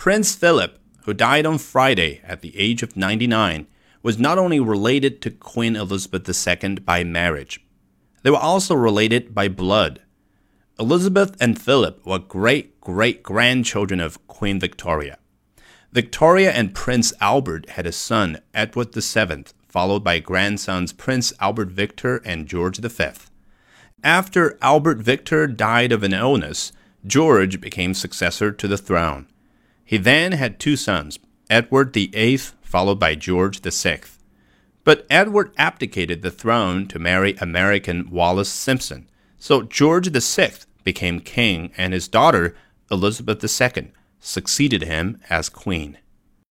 Prince Philip, who died on Friday at the age of 99, was not only related to Queen Elizabeth II by marriage, they were also related by blood. Elizabeth and Philip were great great grandchildren of Queen Victoria. Victoria and Prince Albert had a son, Edward VII, followed by grandsons Prince Albert Victor and George V. After Albert Victor died of an illness, George became successor to the throne. He then had two sons, Edward VIII, followed by George VI. But Edward abdicated the throne to marry American Wallis Simpson, so George VI became king and his daughter, Elizabeth II, succeeded him as queen.